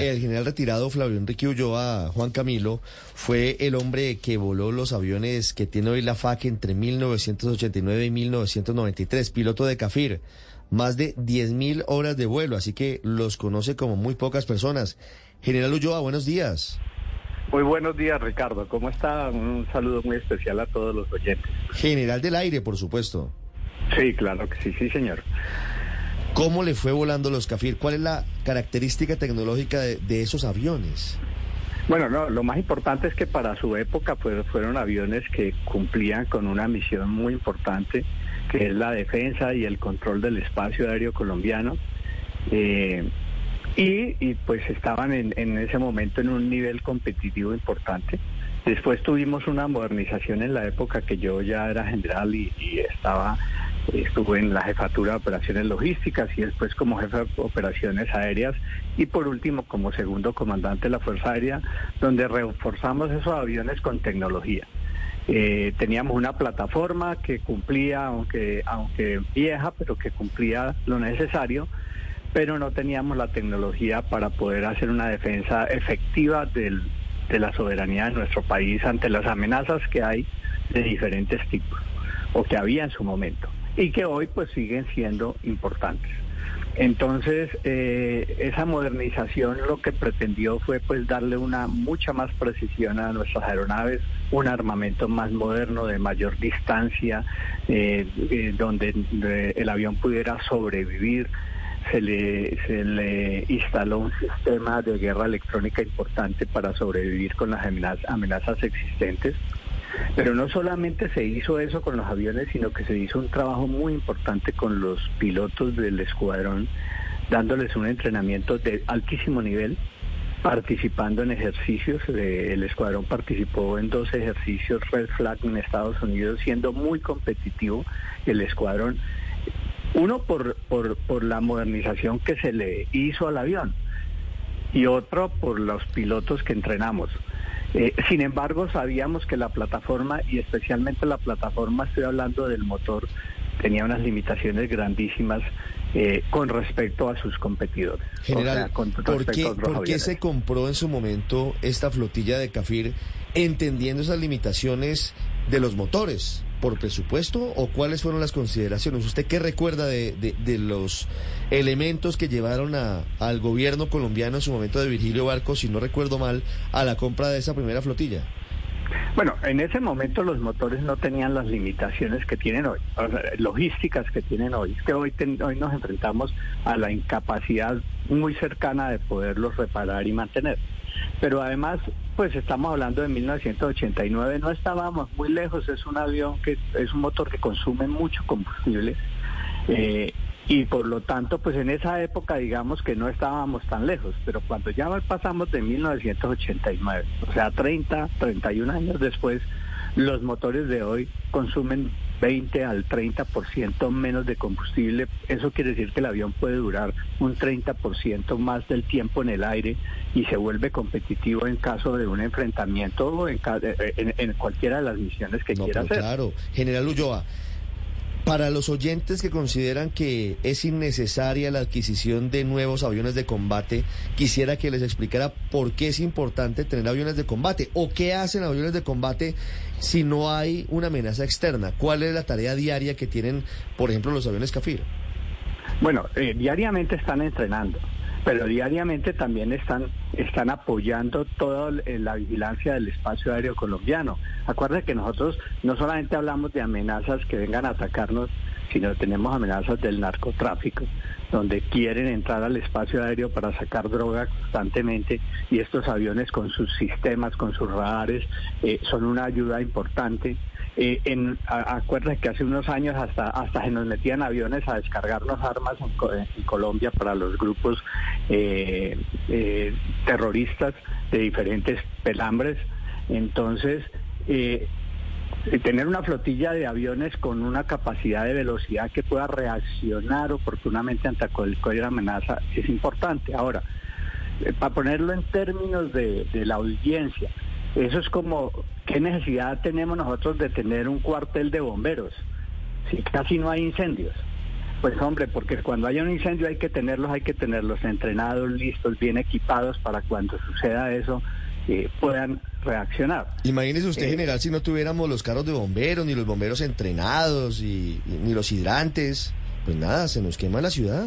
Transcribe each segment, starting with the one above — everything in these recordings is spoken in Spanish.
El general retirado Flavio Enrique Ulloa, Juan Camilo, fue el hombre que voló los aviones que tiene hoy la FAC entre 1989 y 1993, piloto de CAFIR. Más de 10.000 horas de vuelo, así que los conoce como muy pocas personas. General Ulloa, buenos días. Muy buenos días, Ricardo. ¿Cómo está? Un saludo muy especial a todos los oyentes. General del aire, por supuesto. Sí, claro que sí, sí, señor. ¿Cómo le fue volando los CAFIR? ¿Cuál es la característica tecnológica de, esos aviones? Bueno, no, lo más importante es que para su época pues, fueron aviones que cumplían con una misión muy importante, que es la defensa y el control del espacio aéreo colombiano. Eh, y, pues estaban en, en, ese momento en un nivel competitivo importante. Después tuvimos una modernización en la época que yo ya era general y estaba estuve en la jefatura de operaciones logísticas y después como jefe de operaciones aéreas y por último como segundo comandante de la Fuerza Aérea, donde reforzamos esos aviones con tecnología. Eh, teníamos una plataforma que cumplía, aunque, aunque vieja, pero que cumplía lo necesario, pero no teníamos la tecnología para poder hacer una defensa efectiva de la soberanía de nuestro país ante las amenazas que hay de diferentes tipos o que había en su momento y que hoy pues siguen siendo importantes. Entonces, eh, esa modernización lo que pretendió fue pues darle una mucha más precisión a nuestras aeronaves, un armamento más moderno, de mayor distancia, eh, eh, donde el avión pudiera sobrevivir. Se le, se le instaló un sistema de guerra electrónica importante para sobrevivir con las amenazas, amenazas existentes. Pero no solamente se hizo eso con los aviones, sino que se hizo un trabajo muy importante con los pilotos del escuadrón, dándoles un entrenamiento de altísimo nivel, participando en ejercicios. El escuadrón participó en dos ejercicios Red Flag en Estados Unidos, siendo muy competitivo el escuadrón. Uno por, por, por la modernización que se le hizo al avión y otro por los pilotos que entrenamos. Eh, sin embargo, sabíamos que la plataforma, y especialmente la plataforma, estoy hablando del motor, tenía unas limitaciones grandísimas eh, con respecto a sus competidores. General, o sea, con ¿por, qué, ¿por qué se compró en su momento esta flotilla de CAFIR entendiendo esas limitaciones de los motores? ¿Por presupuesto o cuáles fueron las consideraciones? ¿Usted qué recuerda de, de, los elementos que llevaron a, al gobierno colombiano en su momento de Virgilio Barco, si no recuerdo mal, a la compra de esa primera flotilla? Bueno, en ese momento los motores no tenían las limitaciones que tienen hoy, logísticas que tienen hoy. Es que hoy, ten, hoy nos enfrentamos a la incapacidad muy cercana de poderlos reparar y mantener. Pero además, pues estamos hablando de 1989, no estábamos muy lejos, es un avión que es un motor que consume mucho combustible. Eh, y por lo tanto, pues en esa época digamos que no estábamos tan lejos, pero cuando ya pasamos de 1989, o sea, 30, 31 años después, los motores de hoy consumen 20 al 30% menos de combustible. Eso quiere decir que el avión puede durar un 30% más del tiempo en el aire y se vuelve competitivo en caso de un enfrentamiento o en, en, en cualquiera de las misiones que no, quiera hacer. Claro, General Ulloa. Para los oyentes que consideran que es innecesaria la adquisición de nuevos aviones de combate, quisiera que les explicara por qué es importante tener aviones de combate o qué hacen aviones de combate si no hay una amenaza externa. ¿Cuál es la tarea diaria que tienen, por ejemplo, los aviones CAFIR? Bueno, eh, diariamente están entrenando pero diariamente también están, están apoyando toda la vigilancia del espacio aéreo colombiano. Acuérdense que nosotros no solamente hablamos de amenazas que vengan a atacarnos, sino tenemos amenazas del narcotráfico, donde quieren entrar al espacio aéreo para sacar droga constantemente y estos aviones con sus sistemas, con sus radares, eh, son una ayuda importante Eh, en, que hace unos años hasta, hasta se nos metían aviones a descargarnos armas en, Colombia para los grupos eh, eh, terroristas de diferentes pelambres. Entonces, tener una flotilla de aviones con una capacidad de velocidad que pueda reaccionar oportunamente ante cualquier amenaza es importante. Ahora, para ponerlo en términos de la audiencia, eso es como, ¿qué necesidad tenemos nosotros de tener un cuartel de bomberos si casi no hay incendios? Pues hombre, porque cuando haya un incendio hay que tenerlos, hay que tenerlos entrenados, listos, bien equipados para cuando suceda eso eh, puedan reaccionar. Imagínese usted, eh, general, si no tuviéramos los carros de bomberos, ni los bomberos entrenados, y, ni los hidrantes, pues nada, se nos quema la ciudad.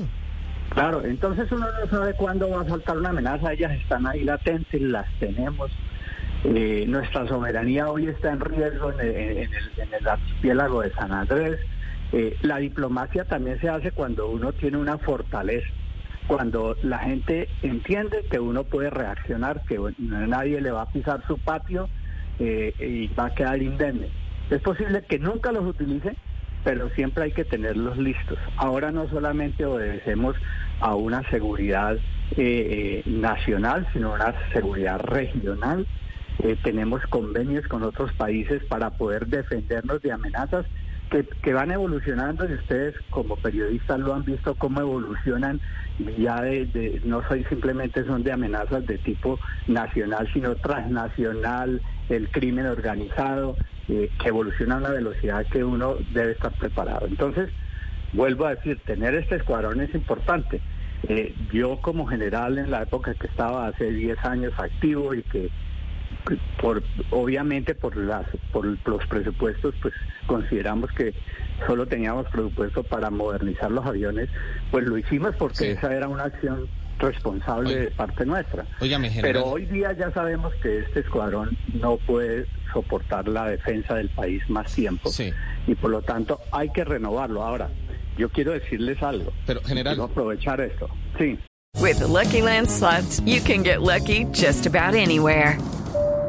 Claro, entonces uno no sabe cuándo va a saltar una amenaza, ellas están ahí latentes, las tenemos. Eh, nuestra soberanía hoy está en riesgo en el, archipiélago de San Andrés. Eh, la diplomacia también se hace cuando uno tiene una fortaleza, cuando la gente entiende que uno puede reaccionar, que nadie le va a pisar su patio eh, y va a quedar indemne. Es posible que nunca los utilice, pero siempre hay que tenerlos listos. Ahora no solamente obedecemos a una seguridad nacional, sino a una seguridad regional eh, tenemos convenios con otros países para poder defendernos de amenazas que, van evolucionando y ustedes como periodistas lo han visto cómo evolucionan ya de, no soy simplemente son de amenazas de tipo nacional sino transnacional el crimen organizado eh, que evoluciona a una velocidad que uno debe estar preparado. Entonces vuelvo a decir tener este escuadrón es importante. Eh, yo como general en la época que estaba hace 10 años activo y que por obviamente por las por los presupuestos pues consideramos que solo teníamos presupuesto para modernizar los aviones pues lo hicimos porque esa era una acción responsable de parte nuestra. Pero hoy día ya sabemos que este escuadrón no puede soportar la defensa del país más tiempo y por lo tanto hay que renovarlo. Ahora yo quiero decirles algo. Pero general. quiero aprovechar esto. Sí. With Lucky Land slots, you can get lucky just about anywhere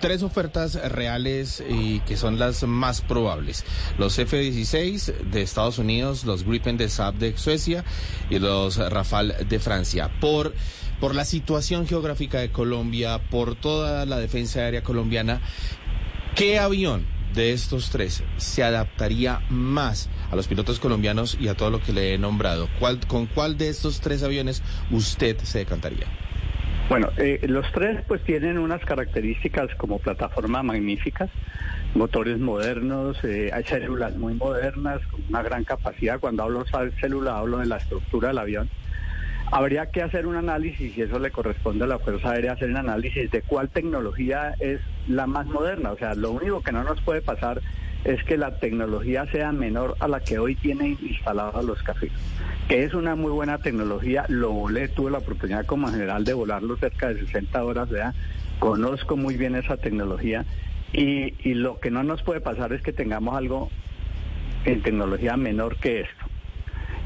tres ofertas reales y que son las más probables. Los F-16 de Estados Unidos, los Gripen de Saab de Suecia y los Rafale de Francia. Por, por la situación geográfica de Colombia, por toda la defensa aérea colombiana, ¿qué avión de estos tres se adaptaría más a los pilotos colombianos y a todo lo que le he nombrado? ¿Cuál, ¿Con cuál de estos tres aviones usted se decantaría? Bueno, eh, los tres pues tienen unas características como plataforma magníficas, motores modernos, eh, hay células muy modernas, con una gran capacidad. Cuando hablo de célula hablo de la estructura del avión. Habría que hacer un análisis, y eso le corresponde a la Fuerza Aérea, hacer un análisis de cuál tecnología es la más moderna. O sea, lo único que no nos puede pasar es que la tecnología sea menor a la que hoy tienen instalados los cafés que es una muy buena tecnología. Lo volé, tuve la oportunidad como general de volarlo cerca de 60 horas, ¿verdad? Conozco muy bien esa tecnología y, y lo que no nos puede pasar es que tengamos algo en tecnología menor que esto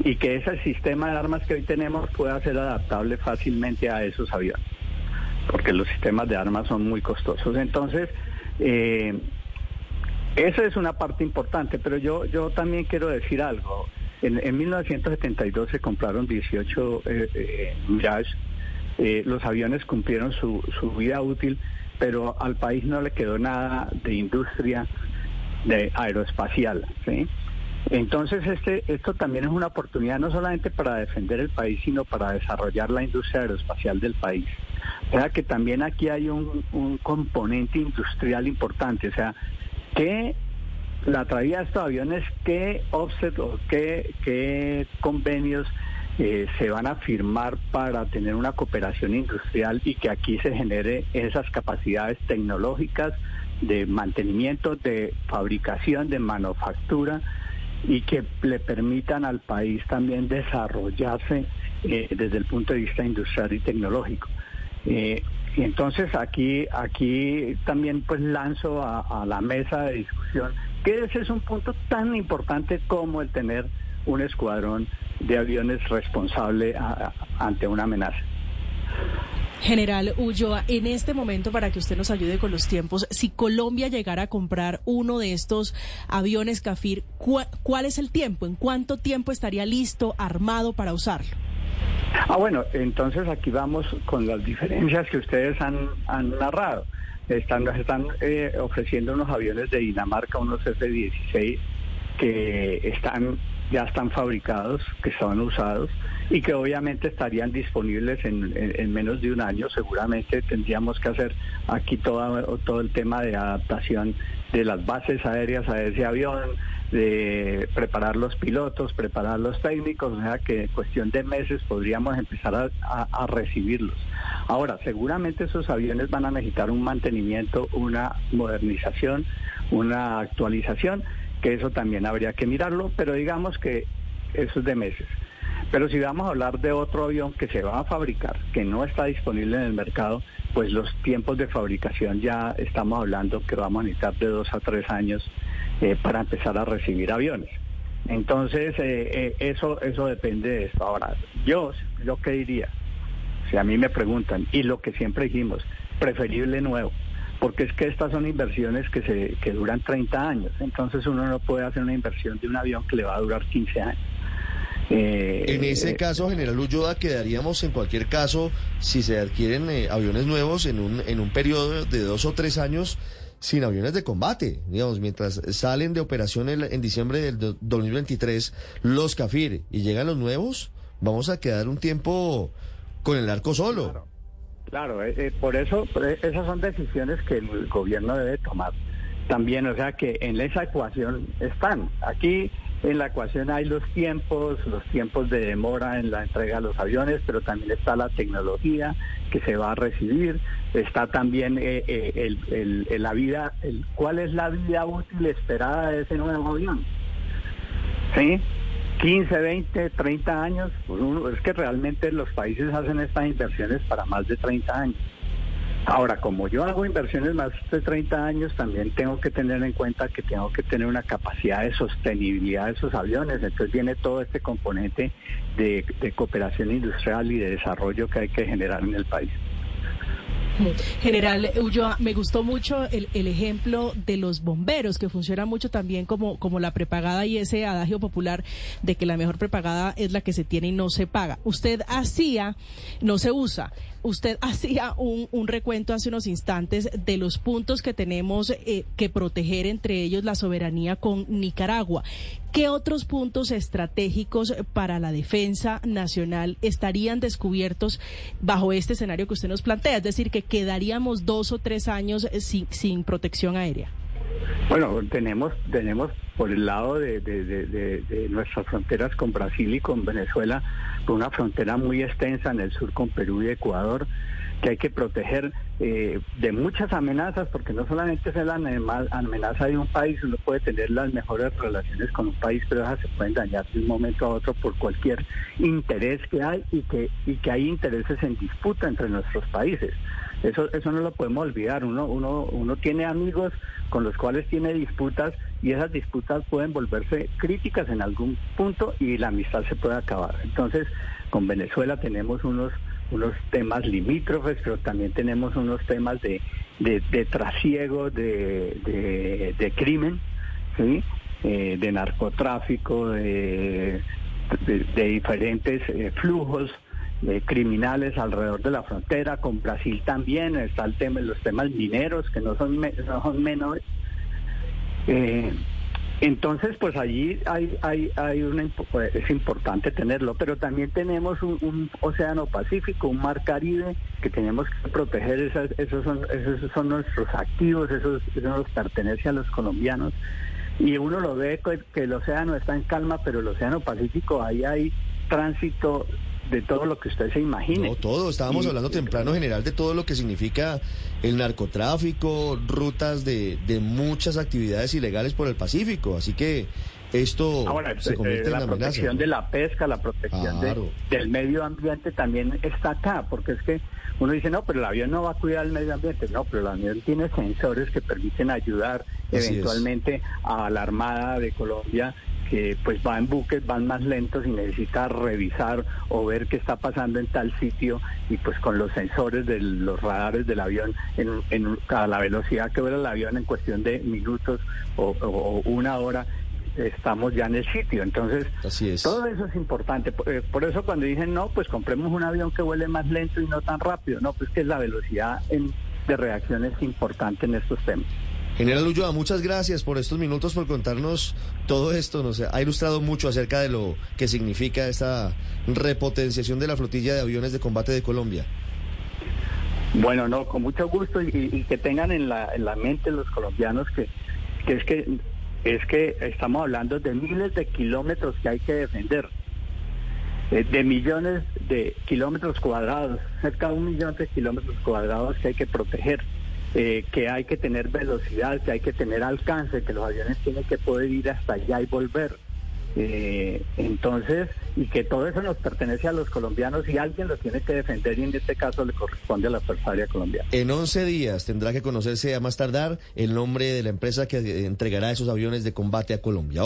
y que ese sistema de armas que hoy tenemos pueda ser adaptable fácilmente a esos aviones, porque los sistemas de armas son muy costosos. Entonces, eh, esa es una parte importante, pero yo, yo también quiero decir algo. En, 1972 se compraron 18 eh, eh, Mirage. Eh, los aviones cumplieron su, vida útil, pero al país no le quedó nada de industria de aeroespacial. Entonces, este, esto también es una oportunidad no solamente para defender el país, sino para desarrollar la industria aeroespacial del país. O sea que también aquí hay un componente industrial importante. O sea, que la traía de estos aviones, qué offset o qué, qué convenios eh, se van a firmar para tener una cooperación industrial y que aquí se genere esas capacidades tecnológicas de mantenimiento, de fabricación, de manufactura y que le permitan al país también desarrollarse eh, desde el punto de vista industrial y tecnológico. Eh, y entonces aquí, aquí también pues lanzo a, la mesa de discusión que ese es un punto tan importante como el tener un escuadrón de aviones responsable ante una amenaza. General Ulloa, en este momento, para que usted nos ayude con los tiempos, si Colombia llegara a comprar uno de estos aviones CAFIR, ¿cuál es el tiempo? ¿En cuánto tiempo estaría listo, armado para usarlo? Ah, bueno, entonces aquí vamos con las diferencias que ustedes han, narrado. Están, están eh, ofreciendo unos aviones de Dinamarca, unos F-16, que están ya están fabricados, que estaban usados y que obviamente estarían disponibles en, menos de un año. Seguramente tendríamos que hacer aquí todo, todo el tema de adaptación de las bases aéreas a ese avión, de preparar los pilotos, preparar los técnicos, o sea que en cuestión de meses podríamos empezar a, recibirlos. Ahora, seguramente esos aviones van a necesitar un mantenimiento, una modernización, una actualización, que eso también habría que mirarlo, pero digamos que eso es de meses. Pero si vamos a hablar de otro avión que se va a fabricar, que no está disponible en el mercado, pues los tiempos de fabricación ya estamos hablando que vamos a necesitar de dos a tres años eh, para empezar a recibir aviones. Entonces, eh, eh, eso, eso depende de esto. Ahora, yo, yo qué diría, si a mí me preguntan, y lo que siempre dijimos, preferible nuevo, porque es que estas son inversiones que, se, que duran 30 años, entonces uno no puede hacer una inversión de un avión que le va a durar 15 años. En ese caso, General Ulloa, quedaríamos en cualquier caso, si se adquieren aviones nuevos en un, en un periodo de dos o tres años, sin aviones de combate. Digamos, mientras salen de operación en, diciembre del 2023 los CAFIR y llegan los nuevos, vamos a quedar un tiempo con el arco solo. Claro, eh, eh, por eso esas son decisiones que el gobierno debe tomar también, o sea que en esa ecuación están. Aquí en la ecuación hay los tiempos, los tiempos de demora en la entrega de los aviones, pero también está la tecnología que se va a recibir, está también eh, eh, la vida, cuál es la vida útil esperada de ese nuevo avión. ¿Sí? 15, 20, 30 años, pues es que realmente los países hacen estas inversiones para más de 30 años. Ahora, como yo hago inversiones más de 30 años, también tengo que tener en cuenta que tengo que tener una capacidad de sostenibilidad de esos aviones. Entonces viene todo este componente de, cooperación industrial y de desarrollo que hay que generar en el país. General Ulloa, me gustó mucho el, ejemplo de los bomberos, que funciona mucho también como la prepagada y ese adagio popular de que la mejor prepagada es la que se tiene y no se paga. Usted hacía, no se usa, usted hacía un, recuento hace unos instantes de los puntos que tenemos eh, que proteger, entre ellos la soberanía con Nicaragua. ¿Qué otros puntos estratégicos para la defensa nacional estarían descubiertos bajo este escenario que usted nos plantea? Es decir, que quedaríamos dos o tres años sin, sin protección aérea. Bueno, tenemos, tenemos por el lado de, de, nuestras fronteras con Brasil y con Venezuela, una frontera muy extensa en el sur con Perú y Ecuador, que hay que proteger eh, de muchas amenazas, porque no solamente es la amenaza de un país, uno puede tener las mejores relaciones con un país, pero esas se pueden dañar de un momento a otro por cualquier interés que hay y que, y que hay intereses en disputa entre nuestros países. Eso, eso no lo podemos olvidar. Uno, uno, uno tiene amigos con los cuales tiene disputas y esas disputas pueden volverse críticas en algún punto y la amistad se puede acabar. Entonces, con Venezuela tenemos unos, unos temas limítrofes, pero también tenemos unos temas de, de, trasiego, de, de, crimen. Eh, de narcotráfico, de, de diferentes eh, flujos criminales alrededor de la frontera, con Brasil también, está el tema, los temas mineros que no son, son menores. Eh, entonces, pues allí hay, hay, hay una, pues, es importante tenerlo, pero también tenemos un, océano Pacífico, un mar Caribe que tenemos que proteger. esos, son, esos son nuestros activos, esos, eso nos pertenece a los colombianos. Y uno lo ve que el océano está en calma, pero el océano Pacífico ahí hay tránsito de todo lo que usted se imagine. No, todo. Estábamos hablando temprano general de todo lo que significa el narcotráfico, rutas de, de muchas actividades ilegales por el Pacífico. Así que esto Ahora, se convierte eh, la protección de la pesca, la protección del medio ambiente también está acá, porque es que uno dice, no, pero el avión no va a cuidar el medio ambiente. No, pero el avión tiene sensores que permiten ayudar eventualmente a la Armada de Colombia que pues va en buques, van más lentos y necesita revisar o ver qué está pasando en tal sitio y pues con los sensores de los radares del avión en, en a la velocidad que vuela el avión en cuestión de minutos o una hora estamos ya en el sitio. Entonces, todo eso es importante. Eh, por, eso cuando dicen, no, pues compremos un avión que vuele más lento y no tan rápido. No, pues que la velocidad de reacción es importante en estos temas. General Ulloa, muchas gracias por estos minutos, por contarnos todo esto. Nos ha ilustrado mucho acerca de lo que significa esta repotenciación de la flotilla de aviones de combate de Colombia. Bueno, no, con mucho gusto y, que tengan en la, en la mente los colombianos que, que es que es que estamos hablando de miles de kilómetros que hay que defender, eh, de millones de kilómetros cuadrados, cerca de un millón de kilómetros cuadrados que hay que proteger, eh, que hay que tener velocidad, que hay que tener alcance, que los aviones tienen que poder ir hasta allá y volver. Eh, entonces, y que todo eso nos pertenece a los colombianos y alguien lo tiene que defender y en este caso le corresponde a la Fuerza Aérea Colombiana. En 11 días tendrá que conocerse a más tardar el nombre de la empresa que entregará esos aviones de combate a Colombia.